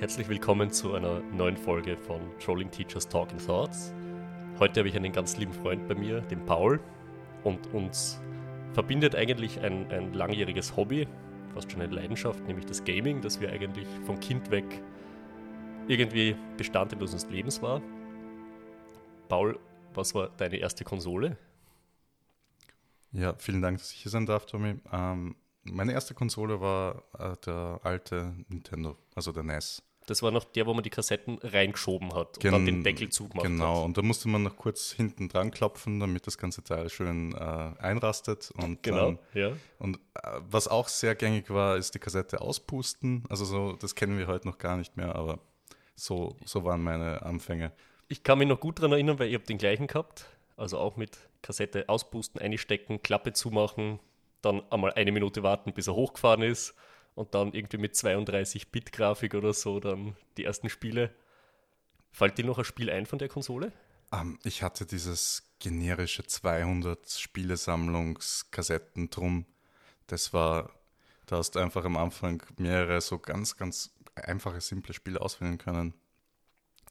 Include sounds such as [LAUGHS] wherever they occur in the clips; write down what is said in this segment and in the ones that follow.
Herzlich willkommen zu einer neuen Folge von Trolling Teachers Talking Thoughts. Heute habe ich einen ganz lieben Freund bei mir, den Paul, und uns verbindet eigentlich ein, ein langjähriges Hobby, fast schon eine Leidenschaft, nämlich das Gaming, das wir eigentlich vom Kind weg irgendwie Bestandteil unseres Lebens war. Paul, was war deine erste Konsole? Ja, vielen Dank, dass ich hier sein darf, Tommy. Ähm, meine erste Konsole war äh, der alte Nintendo, also der NES. Das war noch der, wo man die Kassetten reingeschoben hat und Gen dann den Deckel zugemacht Genau, hat. und da musste man noch kurz hinten dran klopfen, damit das ganze Teil schön äh, einrastet. Und Genau, dann, ja. und äh, was auch sehr gängig war, ist die Kassette auspusten. Also so, das kennen wir heute noch gar nicht mehr, aber so, so waren meine Anfänge. Ich kann mich noch gut daran erinnern, weil ich habe den gleichen gehabt. Also auch mit Kassette auspusten, einstecken, Klappe zumachen, dann einmal eine Minute warten, bis er hochgefahren ist und dann irgendwie mit 32-Bit-Grafik oder so dann die ersten Spiele. Fällt dir noch ein Spiel ein von der Konsole? Ähm, ich hatte dieses generische 200 Spielesammlungskassetten drum. Das war, da hast du einfach am Anfang mehrere so ganz, ganz einfache, simple Spiele auswählen können.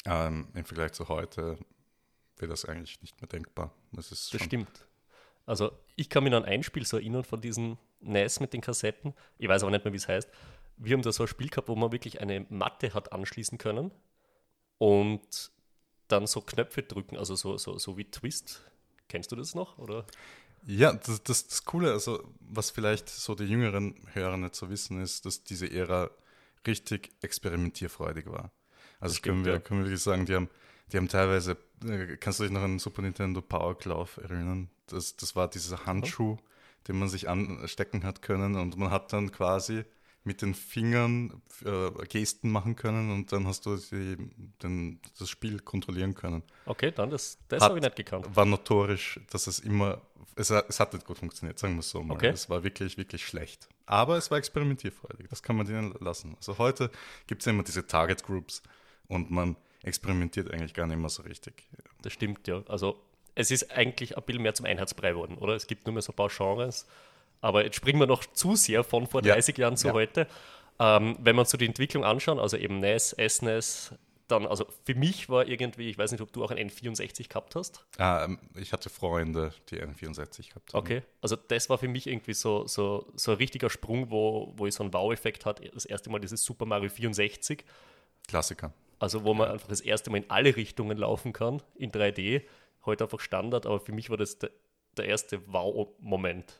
Ähm, Im Vergleich zu heute wäre das eigentlich nicht mehr denkbar. Das ist Das stimmt. Also ich kann mich an ein Spiel so erinnern von diesen NES mit den Kassetten. Ich weiß aber nicht mehr, wie es heißt. Wir haben da so ein Spiel gehabt, wo man wirklich eine Matte hat anschließen können und dann so Knöpfe drücken, also so, so, so wie Twist. Kennst du das noch? Oder? Ja, das, das, das Coole, also was vielleicht so die jüngeren Hörer nicht so wissen, ist, dass diese Ära richtig experimentierfreudig war. Also das können stimmt, wir, ja. können wir wirklich sagen, die haben, die haben teilweise, äh, kannst du dich noch an Super Nintendo Power Glove erinnern? Das, das war dieser Handschuh, den man sich anstecken hat können und man hat dann quasi mit den Fingern äh, Gesten machen können und dann hast du die, den, das Spiel kontrollieren können. Okay, dann, das, das habe ich nicht gekannt. War notorisch, dass es immer, es, hat- es hat nicht gut funktioniert, sagen wir es so mal. Okay. Es war wirklich, wirklich schlecht. Aber es war experimentierfreudig, das kann man denen lassen. Also heute gibt es ja immer diese Target Groups und man experimentiert eigentlich gar nicht mehr so richtig. Das stimmt, ja. Also es ist eigentlich ein bisschen mehr zum Einheitsbrei geworden, oder? Es gibt nur mehr so ein paar Genres. Aber jetzt springen wir noch zu sehr von vor Ja. 30 Jahren zu Ja. heute. Ähm, wenn wir uns so die Entwicklung anschauen, also eben NES, SNES, dann, also für mich war irgendwie, ich weiß nicht, ob du auch ein N64 gehabt hast. Ah, ich hatte Freunde, die N64 gehabt haben. Okay, also das war für mich irgendwie so, so, so ein richtiger Sprung, wo, wo ich so einen Wow-Effekt hatte. Das erste Mal dieses Super Mario 64, Klassiker. also wo man einfach das erste Mal in alle Richtungen laufen kann, in 3D. Heute einfach Standard, aber für mich war das der, der erste Wow-Moment.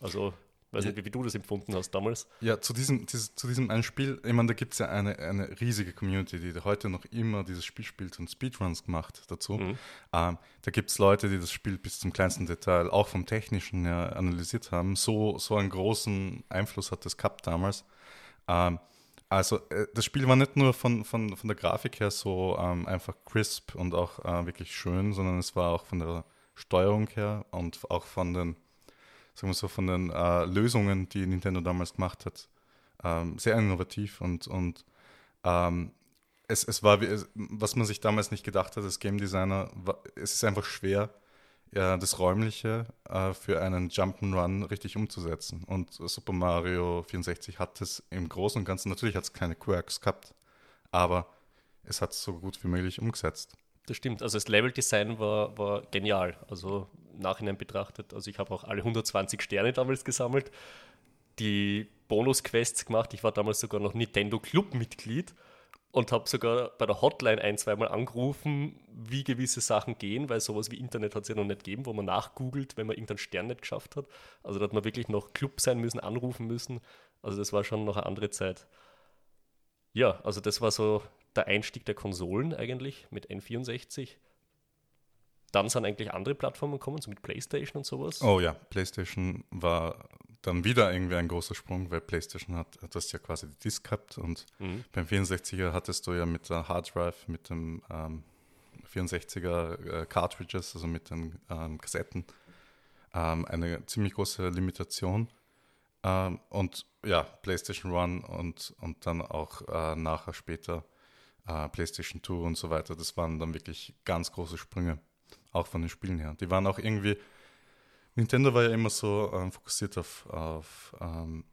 Also, weiß nicht, wie, wie du das empfunden hast damals. Ja, zu diesem, dieses, zu diesem einen Spiel, ich meine, da gibt es ja eine, eine riesige Community, die heute noch immer dieses Spiel spielt und Speedruns gemacht dazu. Mhm. Ähm, da gibt es Leute, die das Spiel bis zum kleinsten Detail, auch vom Technischen her, analysiert haben. So, so einen großen Einfluss hat das gehabt damals. Ähm, also äh, das Spiel war nicht nur von, von, von der Grafik her so ähm, einfach crisp und auch äh, wirklich schön, sondern es war auch von der Steuerung her und auch von den, sagen wir so, von den äh, Lösungen, die Nintendo damals gemacht hat, ähm, sehr innovativ und, und ähm, es, es war, was man sich damals nicht gedacht hat als Game Designer, es ist einfach schwer, ja, das Räumliche äh, für einen Jump'n'Run richtig umzusetzen. Und Super Mario 64 hat es im Großen und Ganzen, natürlich hat es keine Quirks gehabt, aber es hat es so gut wie möglich umgesetzt. Das stimmt. Also das Level-Design war, war genial. Also Nachhinein betrachtet. Also ich habe auch alle 120 Sterne damals gesammelt, die Bonus-Quests gemacht. Ich war damals sogar noch Nintendo Club-Mitglied und habe sogar bei der Hotline ein, zweimal angerufen, wie gewisse Sachen gehen, weil sowas wie Internet hat es ja noch nicht gegeben, wo man nachgoogelt, wenn man irgendeinen Stern nicht geschafft hat. Also da hat man wirklich noch Club sein müssen, anrufen müssen. Also das war schon noch eine andere Zeit. Ja, also das war so der Einstieg der Konsolen eigentlich mit N64. Dann sind eigentlich andere Plattformen gekommen, so mit PlayStation und sowas. Oh ja, PlayStation war dann wieder irgendwie ein großer Sprung, weil PlayStation hat, hat das ja quasi die Disk gehabt und Mhm. beim 64er hattest du ja mit der Hard Drive, mit dem ähm, 64er äh, Cartridges, also mit den ähm, Kassetten, ähm, eine ziemlich große Limitation. Ähm, und ja, PlayStation One und, und dann auch äh, nachher später äh, PlayStation 2 und so weiter, das waren dann wirklich ganz große Sprünge, auch von den Spielen her. Die waren auch irgendwie, Nintendo war ja immer so ähm, fokussiert auf, auf ähm,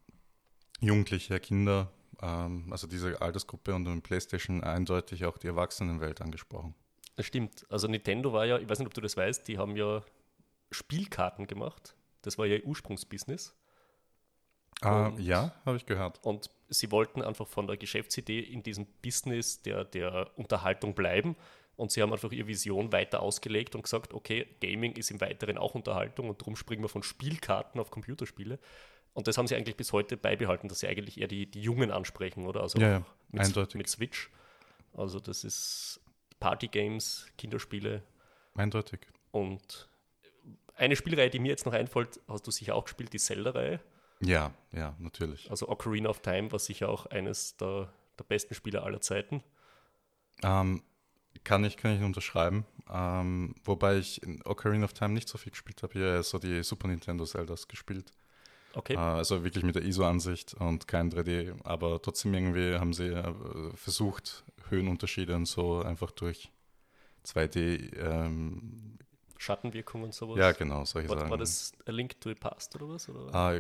Jugendliche, Kinder ähm, also diese Altersgruppe und in PlayStation eindeutig auch die Erwachsenenwelt angesprochen. Das stimmt. Also Nintendo war ja, ich weiß nicht, ob du das weißt, die haben ja Spielkarten gemacht. Das war ja ihr Ursprungsbusiness. Ah, ja, habe ich gehört. Und sie wollten einfach von der Geschäftsidee in diesem Business der, der Unterhaltung bleiben. Und sie haben einfach ihre Vision weiter ausgelegt und gesagt, okay, Gaming ist im Weiteren auch Unterhaltung und darum springen wir von Spielkarten auf Computerspiele. Und das haben sie eigentlich bis heute beibehalten, dass sie eigentlich eher die, die Jungen ansprechen, oder? Also Ja, ja, mit, eindeutig. mit Switch. Also das ist Partygames, Kinderspiele Eindeutig. und eine Spielreihe, die mir jetzt noch einfällt, hast du sicher auch gespielt, die Zelda-Reihe. Ja, ja, natürlich. Also Ocarina of Time war sicher auch eines der, der besten Spiele aller Zeiten. Ähm, kann ich, kann ich unterschreiben. Ähm, wobei ich in Ocarina of Time nicht so viel gespielt habe. Hier so die Super Nintendo Zeldas gespielt. Okay. Äh, also wirklich mit der ISO-Ansicht und kein 3D. Aber trotzdem irgendwie haben sie äh, versucht, Höhenunterschiede und so einfach durch 2D. Ähm, Schattenwirkung und sowas. ja, genau, solche War, Sachen. war das A Link to the Past oder was? Oder? Ah,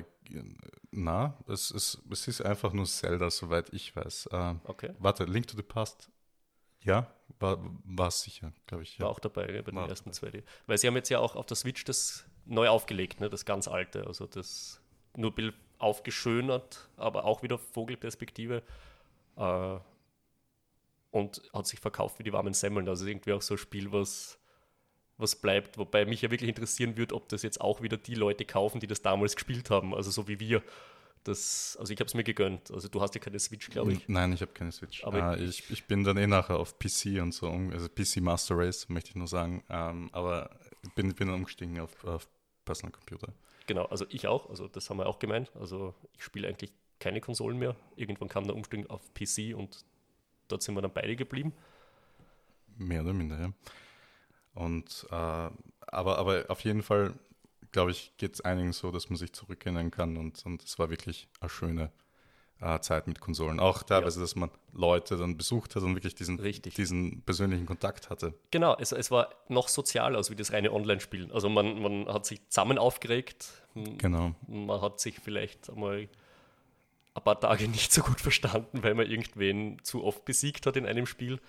na, es ist, es ist einfach nur Zelda, soweit ich weiß. Äh, Okay. Warte, Link to the Past. Ja, war, war es sicher, glaube ich. War Ja. auch dabei gell, bei den War ersten 2D. Weil sie haben jetzt ja auch auf der Switch das neu aufgelegt, ne? das ganz alte. Also das nur bisschen aufgeschönert, aber auch wieder Vogelperspektive. Äh, und hat sich verkauft wie die warmen Semmeln. Also irgendwie auch so ein Spiel, was, was bleibt. Wobei mich ja wirklich interessieren würde, ob das jetzt auch wieder die Leute kaufen, die das damals gespielt haben. Also so wie wir. Das, also ich habe es mir gegönnt. Also du hast ja keine Switch, glaube ich. Nein, ich habe keine Switch. Aber äh, ich, ich bin dann eh nachher auf PC und so, also PC Master Race, möchte ich nur sagen. Ähm, aber bin, bin dann umgestiegen auf, auf Personal Computer. Genau, also ich auch, also das haben wir auch gemeint. Also ich spiele eigentlich keine Konsolen mehr. Irgendwann kam der Umstieg auf PC und dort sind wir dann beide geblieben. Mehr oder minder, ja. Und äh, aber, aber auf jeden Fall, glaube ich, geht es einigen so, dass man sich zurückerinnern kann und, und es war wirklich eine schöne äh, Zeit mit Konsolen. Auch teilweise, dass man Leute dann besucht hat und wirklich diesen, Richtig. diesen persönlichen Kontakt hatte. Genau, es, es war noch sozialer als wie das reine Online-Spielen. Also man, man hat sich zusammen aufgeregt, Genau. man hat sich vielleicht einmal ein paar Tage [LAUGHS] nicht so gut verstanden, weil man irgendwen zu oft besiegt hat in einem Spiel.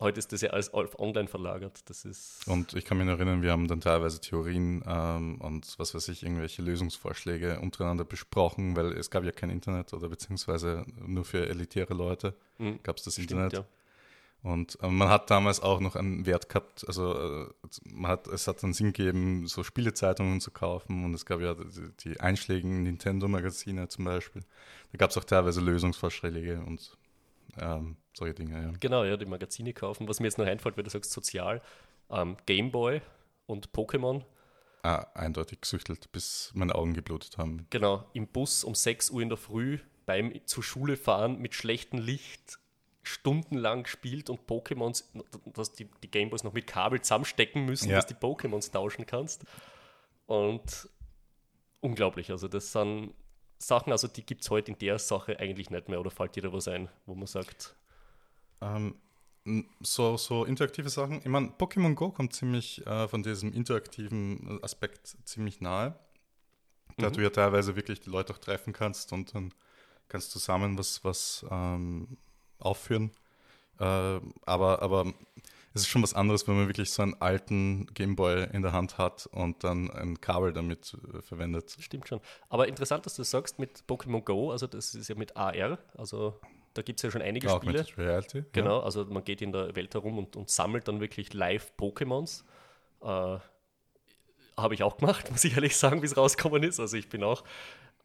Heute ist das ja alles auf online verlagert. Das ist Und ich kann mich erinnern, wir haben dann teilweise Theorien ähm, und was weiß ich, irgendwelche Lösungsvorschläge untereinander besprochen, weil es gab ja kein Internet oder beziehungsweise nur für elitäre Leute Mhm. gab es das stimmt, Internet. ja. Und äh, man hat damals auch noch einen Wert gehabt, also äh, man hat, es hat dann Sinn gegeben, so Spielezeitungen zu kaufen und es gab ja die, die einschlägigen Nintendo-Magazine zum Beispiel. Da gab es auch teilweise Lösungsvorschläge und ähm, solche Dinge, ja. Genau, ja, die Magazine kaufen. Was mir jetzt noch einfällt, weil du sagst sozial, ähm, Gameboy und Pokémon. Ah, eindeutig gesüchtelt, bis meine Augen geblutet haben. Genau, im Bus um 6 Uhr in der Früh beim zur Schule fahren mit schlechtem Licht stundenlang gespielt und Pokémons, dass die, die Gameboys noch mit Kabel zusammenstecken müssen, Ja. dass die Pokémons tauschen kannst. Und unglaublich, also das sind Sachen, also die gibt es heute in der Sache eigentlich nicht mehr oder fällt dir da was ein, wo man sagt, Ähm, so, so interaktive Sachen. Ich meine, Pokémon Go kommt ziemlich äh, von diesem interaktiven Aspekt ziemlich nahe. Da Mhm. du ja teilweise wirklich die Leute auch treffen kannst und dann kannst du zusammen was, was ähm, aufführen. Äh, aber, aber es ist schon was anderes, wenn man wirklich so einen alten Gameboy in der Hand hat und dann ein Kabel damit äh, verwendet. Stimmt schon. Aber interessant, dass du das sagst mit Pokémon Go, also das ist ja mit AR, also da gibt es ja schon einige Auch Spiele. mit Reality. Genau, also man geht in der Welt herum und, und sammelt dann wirklich live Pokémons. Äh, Habe ich auch gemacht, [LAUGHS] muss ich ehrlich sagen, wie es rausgekommen ist. Also ich bin auch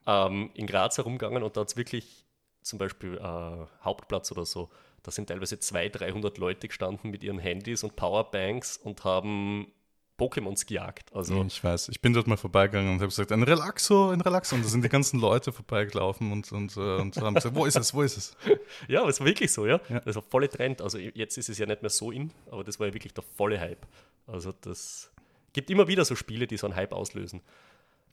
ähm, in Graz herumgegangen und da hat es wirklich zum Beispiel äh, Hauptplatz oder so, da sind teilweise 200, 300 Leute gestanden mit ihren Handys und Powerbanks und haben Pokémons gejagt. Also Ich weiß, ich bin dort mal vorbeigegangen und habe gesagt, ein Relaxo, ein Relaxo. Und da sind die ganzen Leute vorbeigelaufen und, und, äh, und haben gesagt, wo ist es, wo ist es? [LAUGHS] Ja, aber es war wirklich so, ja. Ja. Das war volle Trend. Also jetzt ist es ja nicht mehr so in, aber das war ja wirklich der volle Hype. Also das gibt immer wieder so Spiele, die so einen Hype auslösen.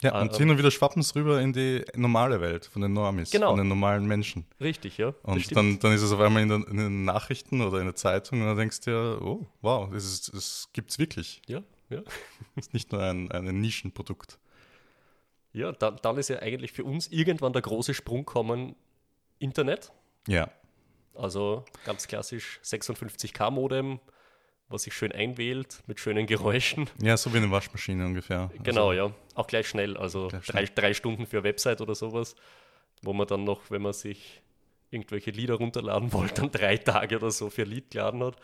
Ja, und ähm, hin und wieder schwappen es rüber in die normale Welt von den Normis, Genau. von den normalen Menschen. Richtig, ja. Und dann, dann ist es auf einmal in, den- in den Nachrichten oder in der Zeitung und dann denkst du dir, oh, wow, das, ist- das gibt es wirklich. ja, ja. Das [LAUGHS] ist nicht nur ein, ein Nischenprodukt. Ja, dann, dann ist ja eigentlich für uns irgendwann der große Sprung kommen, Internet. Ja. Also ganz klassisch 56K Modem, was sich schön einwählt mit schönen Geräuschen. [LAUGHS] Ja, so wie eine Waschmaschine ungefähr. Genau, also, ja. Auch gleich schnell. Also gleich drei, schnell. drei Stunden für Website oder sowas, wo man dann noch, wenn man sich irgendwelche Lieder runterladen [LAUGHS] wollte, dann drei Tage oder so für Lied geladen hat.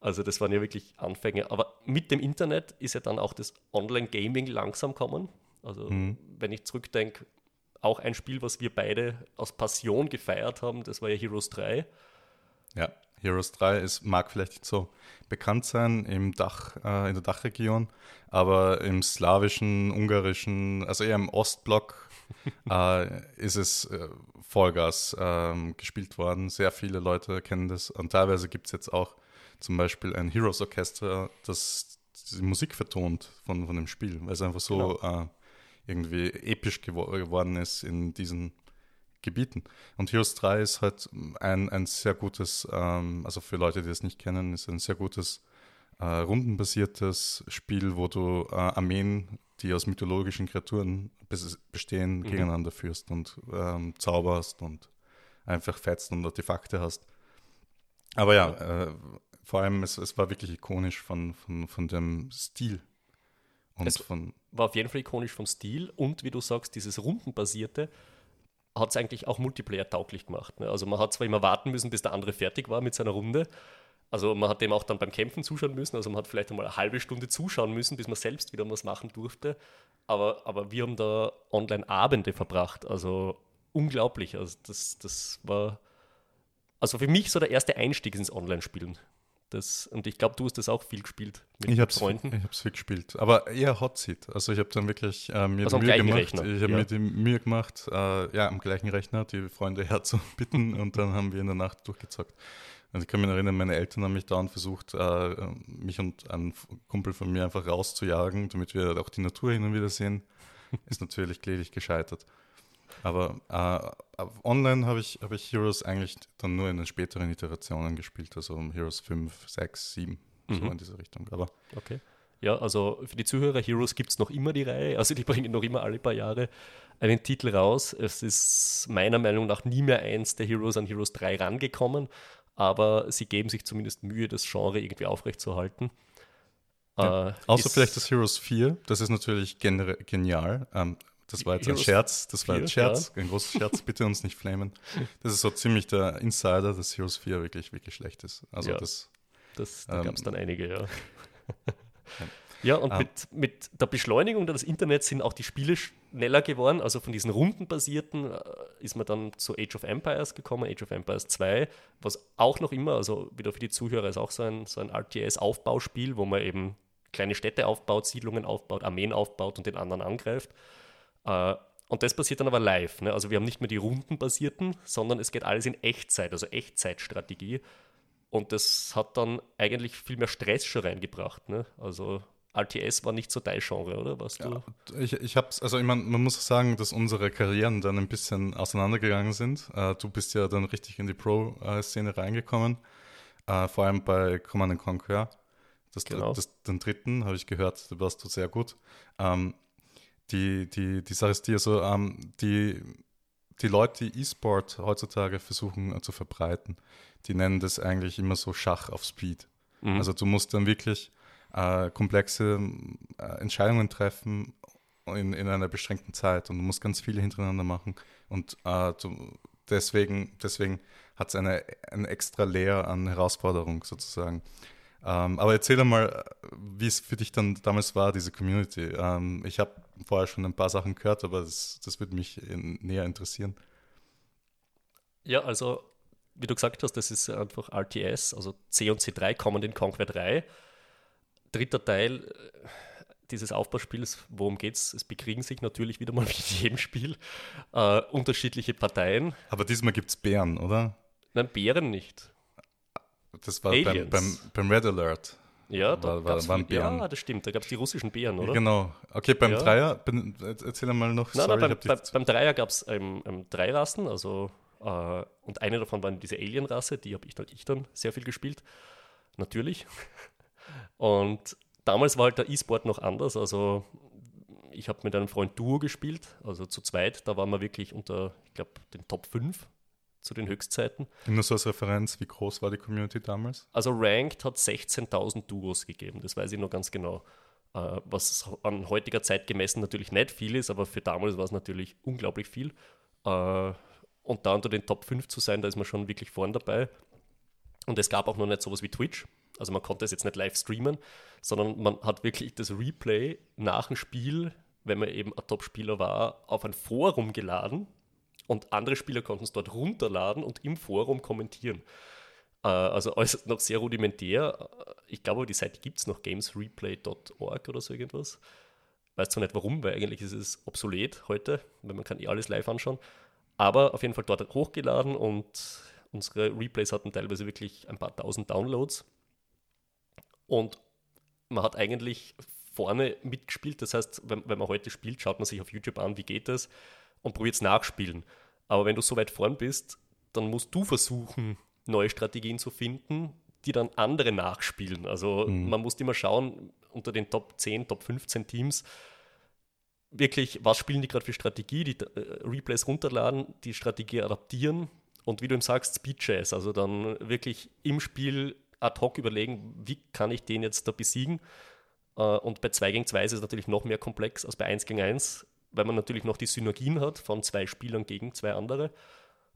Also das waren ja wirklich Anfänge. Aber mit dem Internet ist ja dann auch das Online-Gaming langsam kommen. Also mhm. wenn ich zurückdenke, auch ein Spiel, was wir beide aus Passion gefeiert haben, das war ja Heroes 3. Ja, Heroes 3 ist, mag vielleicht nicht so bekannt sein im Dach, äh, in der Dachregion, aber im slawischen, ungarischen, also eher im Ostblock [LAUGHS] äh, ist es äh, Vollgas ähm, gespielt worden. Sehr viele Leute kennen das und teilweise gibt es jetzt auch zum Beispiel ein Heroes Orchester, das die Musik vertont von, von dem Spiel, weil es einfach so genau. äh, irgendwie episch gewor geworden ist in diesen Gebieten. Und Heroes 3 ist halt ein, ein sehr gutes, ähm, also für Leute, die das nicht kennen, ist ein sehr gutes äh, rundenbasiertes Spiel, wo du äh, Armeen, die aus mythologischen Kreaturen bestehen, mhm. gegeneinander führst und ähm, zauberst und einfach fetzt und Artefakte hast. Aber ja, äh, vor allem, es, es war wirklich ikonisch von, von, von dem Stil. Und es von war auf jeden Fall ikonisch vom Stil und wie du sagst, dieses Rundenbasierte hat es eigentlich auch Multiplayer tauglich gemacht. Ne? Also man hat zwar immer warten müssen, bis der andere fertig war mit seiner Runde. Also man hat dem auch dann beim Kämpfen zuschauen müssen. Also man hat vielleicht einmal eine halbe Stunde zuschauen müssen, bis man selbst wieder was machen durfte. Aber, aber wir haben da Online-Abende verbracht. Also unglaublich. Also das, das war also für mich so der erste Einstieg ins Online-Spielen. Das, und ich glaube, du hast das auch viel gespielt mit ich hab's, Freunden. Ich habe es viel gespielt, aber eher Hot Seat. Also ich habe dann wirklich äh, mir also die Mühe gemacht. Rechner. Ich habe ja. mir die Mühe gemacht, äh, ja, am gleichen Rechner die Freunde [LAUGHS] herzubitten und dann haben wir in der Nacht durchgezockt. Also ich kann mich erinnern, meine Eltern haben mich dauernd versucht, äh, mich und einen Kumpel von mir einfach rauszujagen, damit wir auch die Natur hin und wieder sehen. Ist natürlich kläglich gescheitert. Aber äh, online habe ich, hab ich Heroes eigentlich dann nur in den späteren Iterationen gespielt, also um Heroes 5, 6, 7, mhm. so in diese Richtung. Aber okay. Ja, also für die Zuhörer, Heroes gibt es noch immer die Reihe, also die [LAUGHS] bringen noch immer alle paar Jahre einen Titel raus. Es ist meiner Meinung nach nie mehr eins der Heroes an Heroes 3 rangekommen, aber sie geben sich zumindest Mühe, das Genre irgendwie aufrechtzuerhalten. Ja. Äh, Außer vielleicht das Heroes 4, das ist natürlich genial. Ähm, das war jetzt ein Scherz, das war ein Scherz, ja. ein großer Scherz, bitte uns nicht flamen. Das ist so ziemlich der Insider, dass Heroes 4 wirklich, wirklich schlecht ist. Also ja, das, das da ähm, gab es dann einige, ja. [LAUGHS] Ja, und ah. mit, mit der Beschleunigung des Internets sind auch die Spiele schneller geworden. Also von diesen rundenbasierten äh, ist man dann zu Age of Empires gekommen, Age of Empires 2, was auch noch immer, also wieder für die Zuhörer, ist auch so ein, so ein RTS-Aufbauspiel, wo man eben kleine Städte aufbaut, Siedlungen aufbaut, Armeen aufbaut und den anderen angreift. Äh, und das passiert dann aber live. Ne? Also wir haben nicht mehr die rundenbasierten, sondern es geht alles in Echtzeit, also Echtzeitstrategie. Und das hat dann eigentlich viel mehr Stress schon reingebracht. Ne? Also RTS war nicht so dein Genre, oder? Was ja, ich, ich hab's, also ich mein, man muss sagen, dass unsere Karrieren dann ein bisschen auseinandergegangen sind. Uh, du bist ja dann richtig in die Pro-Szene reingekommen, uh, vor allem bei Command Conquer. Das, genau. das, den dritten habe ich gehört, da warst du sehr gut. Ähm, die, die, die Sache ist die, also, ähm, die, die Leute, die E-Sport heutzutage versuchen äh, zu verbreiten, die nennen das eigentlich immer so Schach auf Speed. Mhm. Also du musst dann wirklich äh, komplexe äh, Entscheidungen treffen in, in einer beschränkten Zeit und du musst ganz viele hintereinander machen und äh, du, deswegen, deswegen hat es eine, eine extra Leer an Herausforderung sozusagen. Ähm, aber erzähl mal, wie es für dich dann damals war, diese Community. Ähm, ich habe vorher schon ein paar Sachen gehört, aber das, das würde mich in, näher interessieren. Ja, also wie du gesagt hast, das ist einfach RTS, also C und C3 kommen in Conquer 3. Dritter Teil äh, dieses Aufbauspiels, worum geht es? Es bekriegen sich natürlich wieder mal [LAUGHS] wie in jedem Spiel äh, unterschiedliche Parteien. Aber diesmal gibt es Bären, oder? Nein, Bären nicht. Das war beim, beim, beim, Red Alert. Ja, da war, waren Bären. Ja, das stimmt. Da gab es die russischen Bären, oder? Genau. Okay, beim ja. Dreier, bin, erzähl mal noch. Nein, Sorry, nein, beim, beim, beim, Dreier gab es ähm, ähm, drei Rassen. Also, äh, und eine davon war diese Alien-Rasse. Die habe ich, ich dann sehr viel gespielt. Natürlich. [LAUGHS] Und damals war halt der E-Sport noch anders. Also, ich habe mit einem Freund Duo gespielt, also zu zweit. Da waren wir wirklich unter, ich glaube, den Top 5 zu den Höchstzeiten. Nur so als Referenz, wie groß war die Community damals? Also Ranked hat 16.000 Duos gegeben, das weiß ich noch ganz genau. Äh, was an heutiger Zeit gemessen natürlich nicht viel ist, aber für damals war es natürlich unglaublich viel. Äh, und da unter den Top 5 zu sein, da ist man schon wirklich vorn dabei. Und es gab auch noch nicht sowas wie Twitch. Also man konnte es jetzt nicht live streamen, sondern man hat wirklich das Replay nach dem Spiel, wenn man eben ein Top-Spieler war, auf ein Forum geladen und andere Spieler konnten es dort runterladen und im Forum kommentieren. Äh, also alles [LAUGHS] noch sehr rudimentär. Ich glaube, die Seite gibt es noch, gamesreplay.org oder so irgendwas. Weiß zwar nicht warum, weil eigentlich ist es obsolet heute, weil man kann eh alles live anschauen. Aber auf jeden Fall dort hochgeladen und unsere Replays hatten teilweise wirklich ein paar tausend Downloads. Und man hat eigentlich vorne mitgespielt. Das heißt, wenn, wenn man heute spielt, schaut man sich auf YouTube an, wie geht das und probiert es nachspielen. Aber wenn du so weit vorn bist, dann musst du versuchen, neue Strategien zu finden, die dann andere nachspielen. Also mhm. man muss immer schauen, unter den Top 10, Top 15 Teams, wirklich, was spielen die gerade für Strategie, die äh, Replays runterladen, die Strategie adaptieren und wie du ihm sagst, Speed Chess, also dann wirklich im Spiel ad hoc überlegen, wie kann ich den jetzt da besiegen. Äh, und bei 2 gegen 2 ist es natürlich noch mehr komplex als bei 1 gegen 1, weil man natürlich noch die Synergien hat von zwei Spielern gegen zwei andere.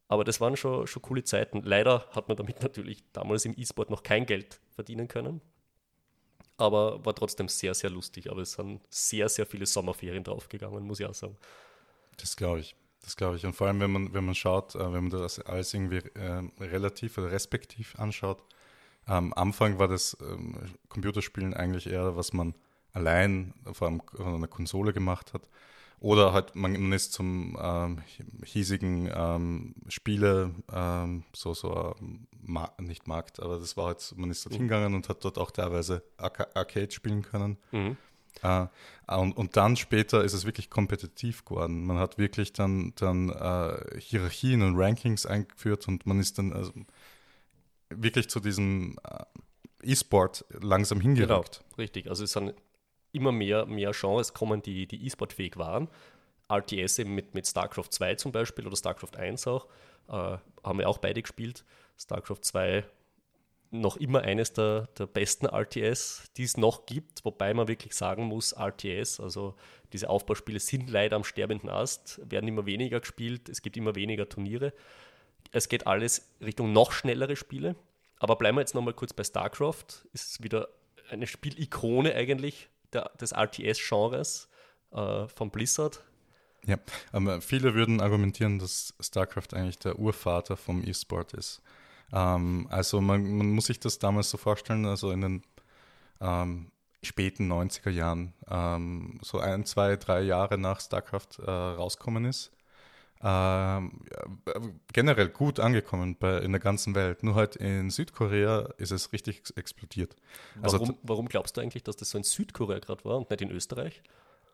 Aber das waren schon, schon coole Zeiten. Leider hat man damit [LAUGHS] natürlich damals im E-Sport noch kein Geld verdienen können. Aber war trotzdem sehr, sehr lustig. Aber es sind sehr, sehr viele Sommerferien draufgegangen, muss ich auch sagen. Das glaube ich. Das glaube ich. Und vor allem, wenn man, wenn man schaut, äh, wenn man das alles irgendwie äh, relativ oder respektiv anschaut, am Anfang war das ähm, Computerspielen eigentlich eher, was man allein vor allem auf einer Konsole gemacht hat. Oder halt, man, ist zum ähm, hiesigen ähm, Spiele, ähm, so, so, Ma nicht Markt, aber das war halt, man ist dort mhm. hingegangen und hat dort auch teilweise Arca Arcade spielen können. Mhm. Äh, und, und dann später ist es wirklich kompetitiv geworden. Man hat wirklich dann, dann äh, Hierarchien und Rankings eingeführt und man ist dann also, wirklich zu diesem äh, E-Sport langsam hingerückt. Genau, richtig. Also es sind immer mehr, mehr Genres kommen, die, die E-Sport-fähig waren. RTS eben mit, mit StarCraft 2 zum Beispiel oder StarCraft 1 auch, äh, haben wir auch beide gespielt. StarCraft 2 noch immer eines der, der besten RTS, die es noch gibt, wobei man wirklich sagen muss, RTS, also diese Aufbauspiele sind leider am sterbenden Ast, werden immer weniger gespielt, es gibt immer weniger Turniere. Es geht alles Richtung noch schnellere Spiele. Aber bleiben wir jetzt nochmal kurz bei StarCraft. Ist wieder eine Spielikone eigentlich, der, des RTS-Genres äh, von Blizzard. Ja, aber viele würden argumentieren, dass StarCraft eigentlich der Urvater vom E-Sport ist. Ähm, also man, man, muss sich das damals so vorstellen, also in den ähm, späten 90er Jahren, ähm, so ein, zwei, drei Jahre nach StarCraft äh, rauskommen ist, generell gut angekommen bei, in der ganzen Welt. Nur halt in Südkorea ist es richtig explodiert. Also warum, also, warum glaubst du eigentlich, dass das so in Südkorea gerade war und nicht in Österreich?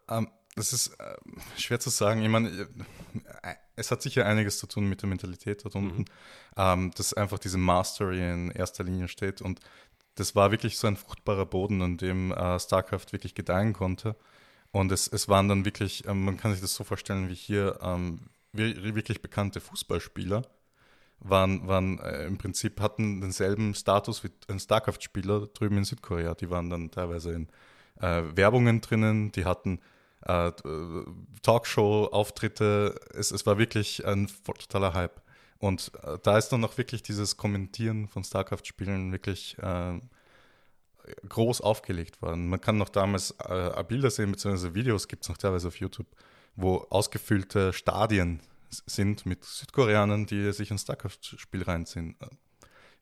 Ähm, das ist äh, schwer zu sagen. Ich meine, äh, es hat sicher einiges zu tun mit der Mentalität dort unten, mhm. ähm, dass einfach diese Mastery in erster Linie steht. Und das war wirklich so ein fruchtbarer Boden, an dem äh, StarCraft wirklich gedeihen konnte. Und es, es waren dann wirklich, ähm, man kann sich das so vorstellen wie hier, ähm, wirklich bekannte Fußballspieler waren, waren äh, im Prinzip hatten denselben Status wie ein StarCraft-Spieler drüben in Südkorea. Die waren dann teilweise in äh, Werbungen drinnen, die hatten äh, Talkshow-Auftritte. Es, es war wirklich ein totaler Hype. Und äh, da ist dann auch wirklich dieses Kommentieren von StarCraft-Spielen wirklich äh, groß aufgelegt worden. Man kann noch damals äh, Bilder sehen, beziehungsweise Videos gibt es noch teilweise auf YouTube wo ausgefüllte Stadien sind mit Südkoreanern, die sich ein StarCraft-Spiel reinziehen.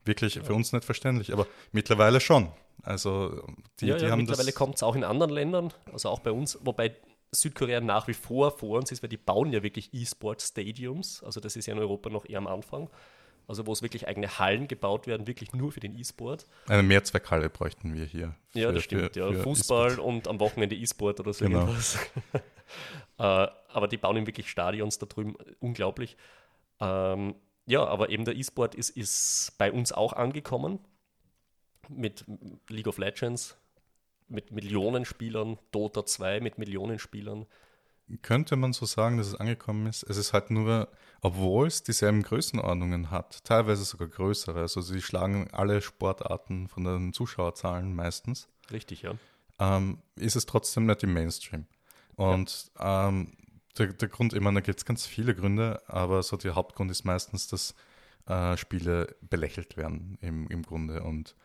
Wirklich ja. für uns nicht verständlich, aber mittlerweile schon. Also die, ja, die ja, haben mittlerweile kommt es auch in anderen Ländern, also auch bei uns, wobei Südkorea nach wie vor vor uns ist, weil die bauen ja wirklich E-Sport-Stadiums. Also das ist ja in Europa noch eher am Anfang. Also wo es wirklich eigene Hallen gebaut werden, wirklich nur für den E-Sport. Eine Mehrzweckhalle bräuchten wir hier. Ja, das stimmt. Für, ja. Für Fußball e und am Wochenende E-Sport oder so genau. irgendwas. [LAUGHS] Äh, aber die bauen ihm wirklich Stadions da drüben, unglaublich. Ähm, ja, aber eben der E-Sport ist, ist bei uns auch angekommen mit League of Legends, mit Millionen Spielern, Dota 2 mit Millionen Spielern. könnte man so sagen, dass es angekommen ist. Es ist halt nur, obwohl es dieselben Größenordnungen hat, teilweise sogar größere. Also sie schlagen alle Sportarten von den Zuschauerzahlen meistens. Richtig, ja. Ähm, ist es trotzdem nicht im Mainstream. Und ja. ähm, der, der Grund, ich meine, da gibt es ganz viele Gründe, aber so der Hauptgrund ist meistens, dass äh, Spiele belächelt werden im, im Grunde. Und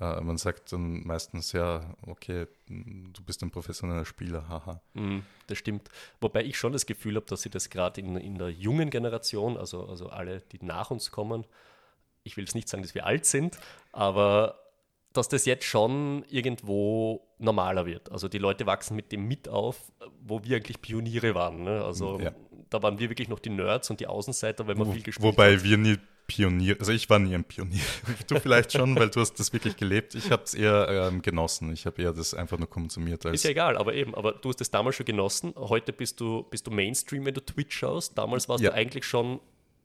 äh, man sagt dann meistens, ja, okay, du bist ein professioneller Spieler, haha. Mm, das stimmt. Wobei ich schon das Gefühl habe, dass sie das gerade in, in der jungen Generation, also, also alle, die nach uns kommen, ich will jetzt nicht sagen, dass wir alt sind, aber dass das jetzt schon irgendwo normaler wird. Also die Leute wachsen mit dem mit auf, wo wir eigentlich Pioniere waren. Ne? Also ja. da waren wir wirklich noch die Nerds und die Außenseiter, weil man Wo, viel gespielt Wobei hat. wir nie Pionier, also ich war nie ein Pionier. [LAUGHS] Du vielleicht schon, weil du hast das wirklich gelebt. Ich habe es eher ähm, genossen. Ich habe eher das einfach nur konsumiert. ist ja egal, aber eben, aber du hast es damals schon genossen. Heute bist du, bist du Mainstream, wenn du Twitch schaust. Damals warst ja. du eigentlich schon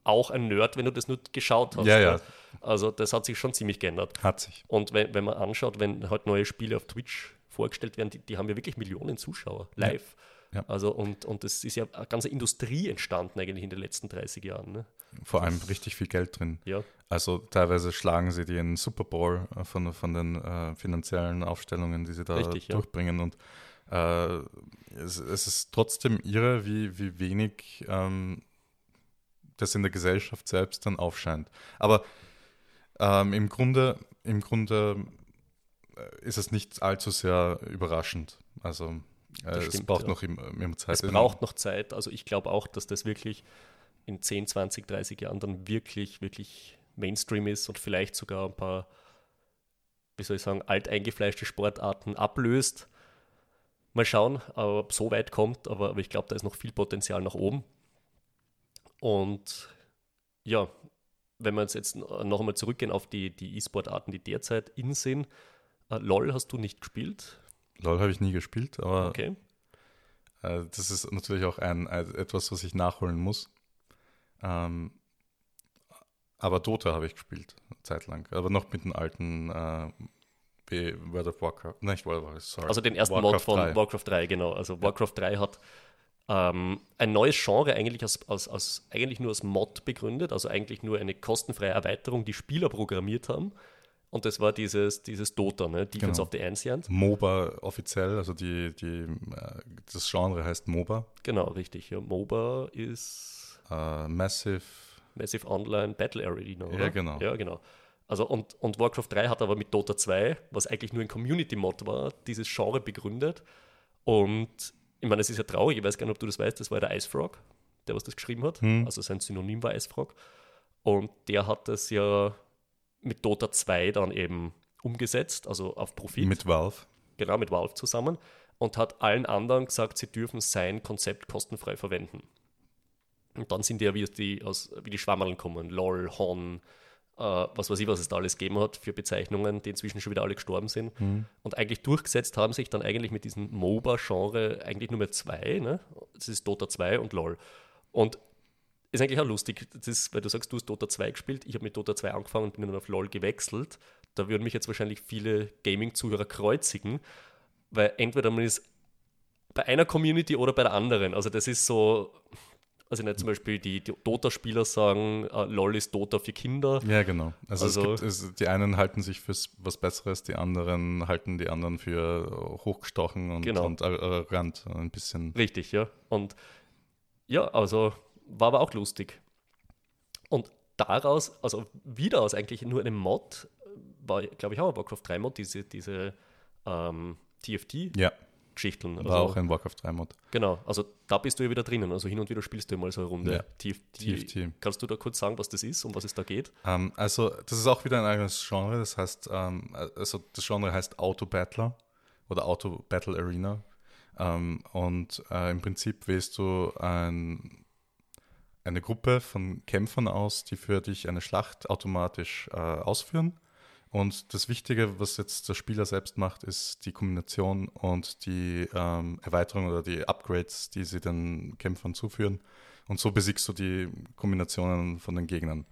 auch ein Nerd, wenn du das nur geschaut hast. Ja, ja. Also das hat sich schon ziemlich geändert. Hat sich. Und wenn, wenn man anschaut, wenn halt neue Spiele auf Twitch vorgestellt werden, die, die haben ja wirklich Millionen Zuschauer live. Ja. Also und, und es ist ja eine ganze Industrie entstanden eigentlich in den letzten 30 Jahren. Ne? Vor allem richtig viel Geld drin. Ja. Also teilweise schlagen sie den Super Bowl äh, von, von den äh, finanziellen Aufstellungen, die sie da richtig, durchbringen. Ja. Und äh, es, es, ist trotzdem irre, wie, wie wenig ähm, das in der Gesellschaft selbst dann aufscheint. Aber ähm, im Grunde, im Grunde äh, ist es nicht allzu sehr überraschend. Also äh, stimmt, es braucht ja. noch immer Zeit. Es braucht noch Zeit. Also ich glaube auch, dass das wirklich in 10, 20, 30 Jahren dann wirklich, wirklich Mainstream ist und vielleicht sogar ein paar, wie soll ich sagen, alteingefleischte Sportarten ablöst. Mal schauen, ob so weit kommt, aber, aber ich glaube, da ist noch viel Potenzial nach oben. Und ja, wenn wir uns jetzt noch einmal zurückgehen auf die, die E-Sport-Arten, die derzeit in sind, äh, LOL hast du nicht gespielt? LOL habe ich nie gespielt, aber okay. äh, das ist natürlich auch ein, ein, etwas, was ich nachholen muss. Ähm, aber Dota habe ich gespielt, zeitlang. Aber noch mit den alten äh, World of Warcraft. Nicht World of Warcraft, sorry. Also den ersten Warcraft Mod von 3. Warcraft 3, genau. Also Warcraft 3 hat ähm, ein neues Genre eigentlich als, als, als, eigentlich nur als Mod begründet, also eigentlich nur eine kostenfreie Erweiterung, die Spieler programmiert haben. Und das war dieses, dieses Dota, ne? Defense genau. of the Ancient. MOBA offiziell, also die, die, äh, das Genre heißt MOBA. Genau, richtig. Ja. MOBA ist uh, Massive Massive Online Battle Arena, oder? Ja, genau. Ja, genau. Also und, und Warcraft 3 hat aber mit Dota 2, was eigentlich nur ein Community-Mod war, dieses Genre begründet. Und ich meine, es ist ja traurig, ich weiß gar nicht, ob du das weißt, das war der Icefrog, der was das geschrieben hat. Hm. Also sein Synonym war Icefrog. Und der hat das ja mit Dota 2 dann eben umgesetzt, also auf Profit. Mit Valve. Genau, mit Valve zusammen. Und hat allen anderen gesagt, sie dürfen sein Konzept kostenfrei verwenden. Und dann sind ja wie die, aus, wie die Schwammerln kommen. LOL, Hon, was weiß ich, was es da alles gegeben hat für Bezeichnungen, die inzwischen schon wieder alle gestorben sind. Mhm. Und eigentlich durchgesetzt haben sich dann eigentlich mit diesem MOBA-Genre eigentlich nur mehr zwei. Ne? Das ist Dota 2 und LOL. Und ist eigentlich auch lustig, das ist, weil du sagst, du hast Dota 2 gespielt, ich habe mit Dota 2 angefangen und bin dann auf LOL gewechselt. Da würden mich jetzt wahrscheinlich viele Gaming-Zuhörer kreuzigen, weil entweder man ist bei einer Community oder bei der anderen. Also das ist so, also nicht zum Beispiel die, die Dota-Spieler sagen, uh, LOL ist Dota für Kinder. Ja, genau. Also, also es gibt, es, die einen halten sich für was Besseres, die anderen halten die anderen für hochgestochen und, genau. und arrogant ein bisschen. Richtig, ja. Und ja, also war aber auch lustig. Und daraus, also wieder aus eigentlich nur einem Mod, war, glaube ich, auch ein Warcraft 3 Mod, diese, diese ähm, TFT. Ja. Geschichten. Also, War auch ein Warcraft 3 Mod. Genau, also da bist du ja wieder drinnen. Also hin und wieder spielst du mal so eine Runde. Ja. TFT. Kannst du da kurz sagen, was das ist, um was es da geht? Um, ähm, also, das ist auch wieder ein eigenes Genre. Das heißt, um, ähm, also das Genre heißt Auto Battler oder Auto Battle Arena. Um, ähm, und uh, im Prinzip wählst du ein, eine Gruppe von Kämpfern aus, die für dich eine Schlacht automatisch uh, ausführen. Und das Wichtige, was jetzt der Spieler selbst macht, ist die Kombination und die ähm, Erweiterung oder die Upgrades, die sie den Kämpfern zuführen. Und so besiegst du die Kombinationen von den Gegnern.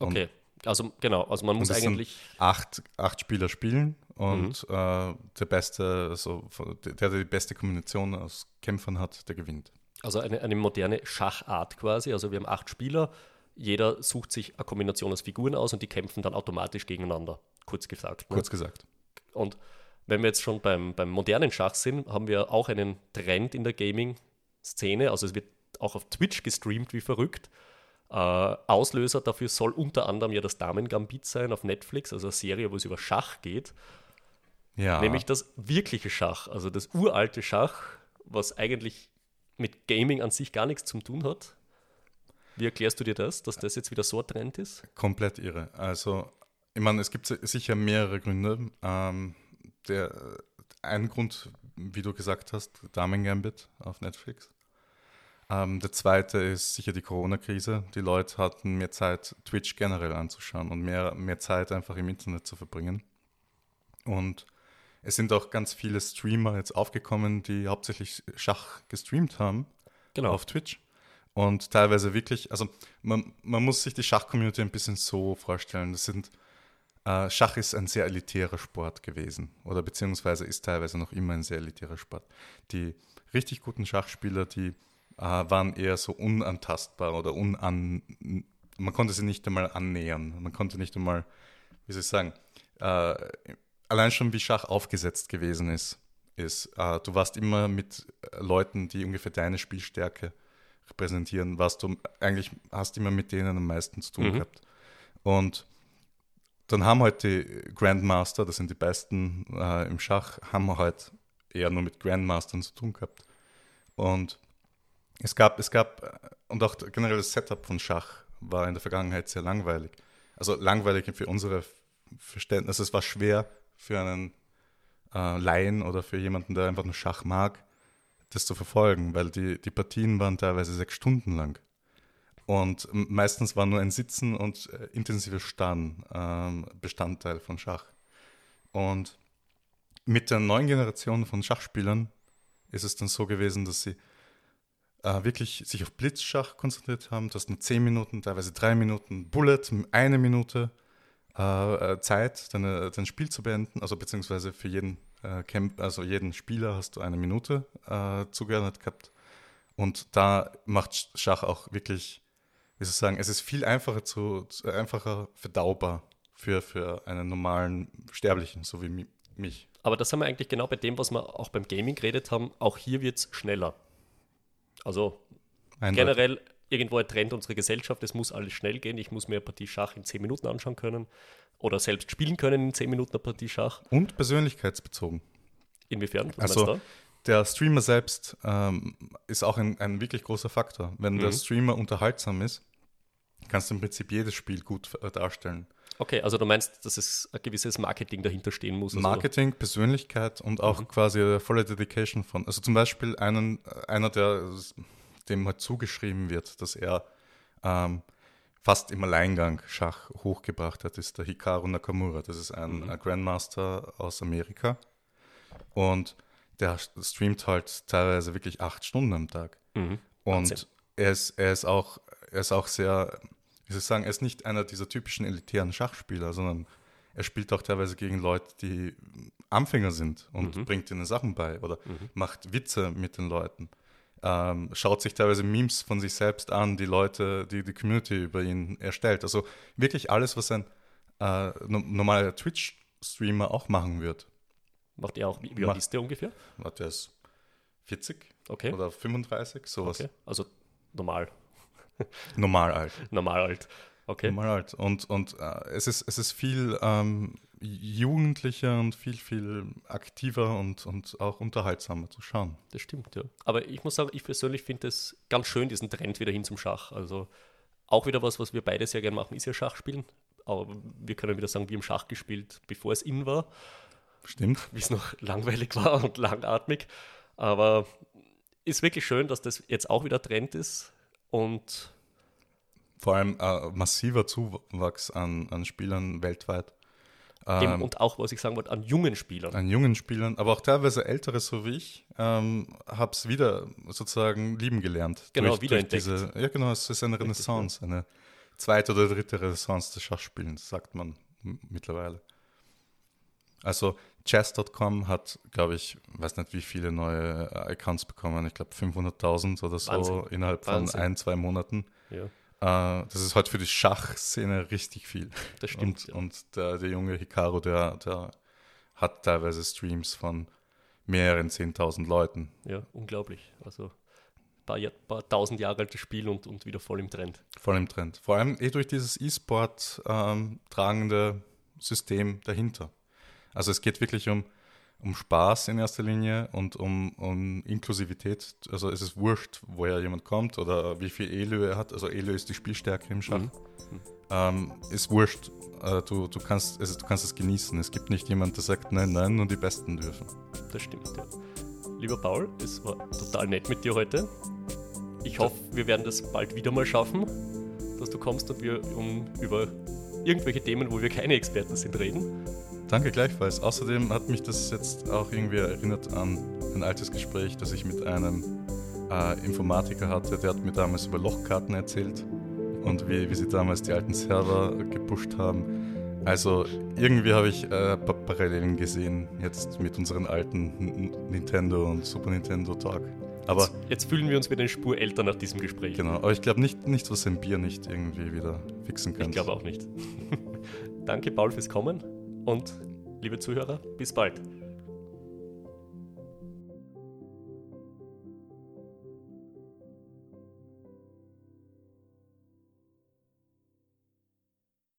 Okay, also genau, also man muss eigentlich. Acht, acht Spieler spielen und mhm. äh, der beste, also der, der die beste Kombination aus Kämpfern hat, der gewinnt. Also eine, eine moderne Schachart quasi. Also wir haben acht Spieler, jeder sucht sich eine Kombination aus Figuren aus und die kämpfen dann automatisch gegeneinander, kurz gesagt. Ne? Kurz gesagt. Und wenn wir jetzt schon beim, beim modernen Schach sind, haben wir auch einen Trend in der Gaming-Szene. Also es wird auch auf Twitch gestreamt wie verrückt. Äh, Auslöser dafür soll unter anderem ja das Damen-Gambit sein auf Netflix, also eine Serie, wo es über Schach geht. Ja. Nämlich das wirkliche Schach, also das uralte Schach, was eigentlich mit Gaming an sich gar nichts zu tun hat. Wie erklärst du dir das, dass das jetzt wieder so ein Trend ist? Komplett irre. Also, ich meine, es gibt sicher mehrere Gründe. Ähm, der, ein Grund, wie du gesagt hast, Damen Gambit auf Netflix. Ähm, der zweite ist sicher die Corona-Krise. Die Leute hatten mehr Zeit, Twitch generell anzuschauen und mehr, mehr Zeit einfach im Internet zu verbringen. Und es sind auch ganz viele Streamer jetzt aufgekommen, die hauptsächlich Schach gestreamt haben genau. auf Twitch. Und teilweise wirklich, also man, man muss sich die Schach-Community ein bisschen so vorstellen. Das sind, äh, Schach ist ein sehr elitärer Sport gewesen oder beziehungsweise ist teilweise noch immer ein sehr elitärer Sport. Die richtig guten Schachspieler, die äh, waren eher so unantastbar oder unan, man konnte sie nicht einmal annähern. Man konnte nicht einmal, wie soll ich sagen, äh, allein schon wie Schach aufgesetzt gewesen ist, ist, äh, du warst immer mit Leuten, die ungefähr deine Spielstärke repräsentieren, was du eigentlich hast immer mit denen am meisten zu tun mhm. gehabt. Und dann haben halt die Grandmaster, das sind die Besten äh, im Schach, haben halt eher nur mit Grandmastern zu tun gehabt. Und es gab, es gab, und auch generell das Setup von Schach war in der Vergangenheit sehr langweilig. Also langweilig für unsere Verständnis. Es war schwer für einen äh, Laien oder für jemanden, der einfach nur Schach mag, das zu verfolgen, weil die, die Partien waren teilweise sechs Stunden lang. Und meistens war nur ein Sitzen und äh, intensives Starren äh, Bestandteil von Schach. Und mit der neuen Generation von Schachspielern ist es dann so gewesen, dass sie äh, wirklich sich auf Blitzschach konzentriert haben. Du hast nur zehn Minuten, teilweise drei Minuten, Bullet, eine Minute äh, äh, Zeit, deine, dein Spiel zu beenden, also beziehungsweise für jeden äh, Camp, also jeden Spieler hast du eine Minute äh, zugeordnet gehabt. Und da macht Schach auch wirklich, wie soll ich sagen, es ist viel einfacher zu, einfacher verdaubar für, für einen normalen Sterblichen, so wie mich. Aber das haben wir eigentlich genau bei dem, was wir auch beim Gaming geredet haben. Auch hier wird es schneller. Also Eindeutig. generell irgendwo ein Trend unserer Gesellschaft, es muss alles schnell gehen. Ich muss mir eine Partie Schach in 10 Minuten anschauen können oder selbst spielen können in 10 Minuten eine Partie Schach. Und persönlichkeitsbezogen. Inwiefern? Was also, der Streamer selbst ähm, ist auch ein, ein, wirklich großer Faktor. Wenn mhm. der Streamer unterhaltsam ist, kannst du im Prinzip jedes Spiel gut äh, darstellen. Okay, also du meinst, dass es ein gewisses Marketing dahinter stehen muss? Also Marketing, Persönlichkeit und auch mhm. quasi volle Dedication von. Also zum Beispiel einen, einer, der dem halt zugeschrieben wird, dass er ähm, fast im Alleingang Schach hochgebracht hat, ist der Hikaru Nakamura. Das ist ein, mhm. ein Grandmaster aus Amerika. Und der streamt halt teilweise wirklich acht Stunden am Tag. Mhm. Und er ist, er, ist auch, er ist auch sehr, wie soll ich sagen, er ist nicht einer dieser typischen elitären Schachspieler, sondern er spielt auch teilweise gegen Leute, die Anfänger sind und mhm. bringt ihnen Sachen bei oder mhm. macht Witze mit den Leuten ähm, schaut sich teilweise Memes von sich selbst an, die Leute, die die Community über ihn erstellt. Also wirklich alles, was ein äh, normaler Twitch-Streamer auch machen wird. Macht er auch, wie, alt ist der ungefähr? Warte, der ist 40 okay. oder 35, sowas. Okay. Also normal. normal alt. [LAUGHS] normal alt. Okay. Normal alt. Und, und äh, es, ist, es ist viel ähm, jugendlicher und viel, viel aktiver und, und auch unterhaltsamer zu schauen. Das stimmt, ja. Aber ich muss sagen, ich persönlich finde es ganz schön, diesen Trend wieder hin zum Schach. Also auch wieder was, was wir beide sehr gerne machen, ist ja Schachspielen. Aber wir können wieder sagen, wir haben Schach gespielt, bevor es in war. Stimmt. Wie es noch langweilig war und langatmig. Aber ist wirklich schön, dass das jetzt auch wieder Trend ist und vor allem äh, massiver Zuwachs an, an Spielern weltweit. Ähm, und auch, was ich sagen wollte, an jungen Spielern. An jungen Spielern, aber auch teilweise ältere, so wie ich, ähm, habe es wieder sozusagen lieben gelernt. Genau, durch, wieder durch diese, Ja, genau, es ist eine Renaissance, eine zweite oder dritte Renaissance des Schachspielens, sagt man mittlerweile. Also Chess.com hat, glaube ich, weiß nicht wie viele neue äh, Accounts bekommen. Ich glaube 500.000 oder so Wahnsinn. innerhalb von Wahnsinn. ein, zwei Monaten. Ja, das ist heute für die Schachszene richtig viel. das stimmt. Und, ja. und der, der junge Hikaru, der, der hat teilweise Streams von mehreren 10.000 Leuten. ja, unglaublich. Also ein paar, paar tausend Jahre altes Spiel und, und wieder voll im Trend. Voll im Trend. Vor allem eh durch dieses E-Sport ähm, tragende System dahinter. Also es geht wirklich um, um Spaß in erster Linie und um, um Inklusivität. Also es ist wurscht, woher jemand kommt oder wie viel Elo er hat. Also Elo ist die Spielstärke im Schach. Mhm. Ähm, ist wurscht. Äh, du, du, kannst, also, du kannst es genießen. Es gibt nicht jemand, der sagt nein, nein, nur die Besten dürfen. Das stimmt, ja. Lieber Paul, es war total nett mit dir heute. Ich hoffe, wir werden das bald wieder mal schaffen, dass du kommst und wir um, über irgendwelche Themen, wo wir keine Experten sind, reden. Danke gleichfalls. Außerdem hat mich das jetzt auch irgendwie erinnert an ein altes Gespräch, das ich mit einem äh, Informatiker hatte. Der hat mir damals über Lochkarten erzählt und wie, wie sie damals die alten Server gepusht haben. Also irgendwie habe ich äh, Pa- Parallelen gesehen jetzt mit unseren alten Nintendo und Super Nintendo Talk. Aber Jetzt, jetzt fühlen wir uns wieder eine Spur älter nach diesem Gespräch. genau, aber ich glaube nicht, nicht, was ein Bier nicht irgendwie wieder fixen kann. Ich glaube auch nicht. [LAUGHS] Danke, Paul, fürs Kommen und liebe Zuhörer, bis bald.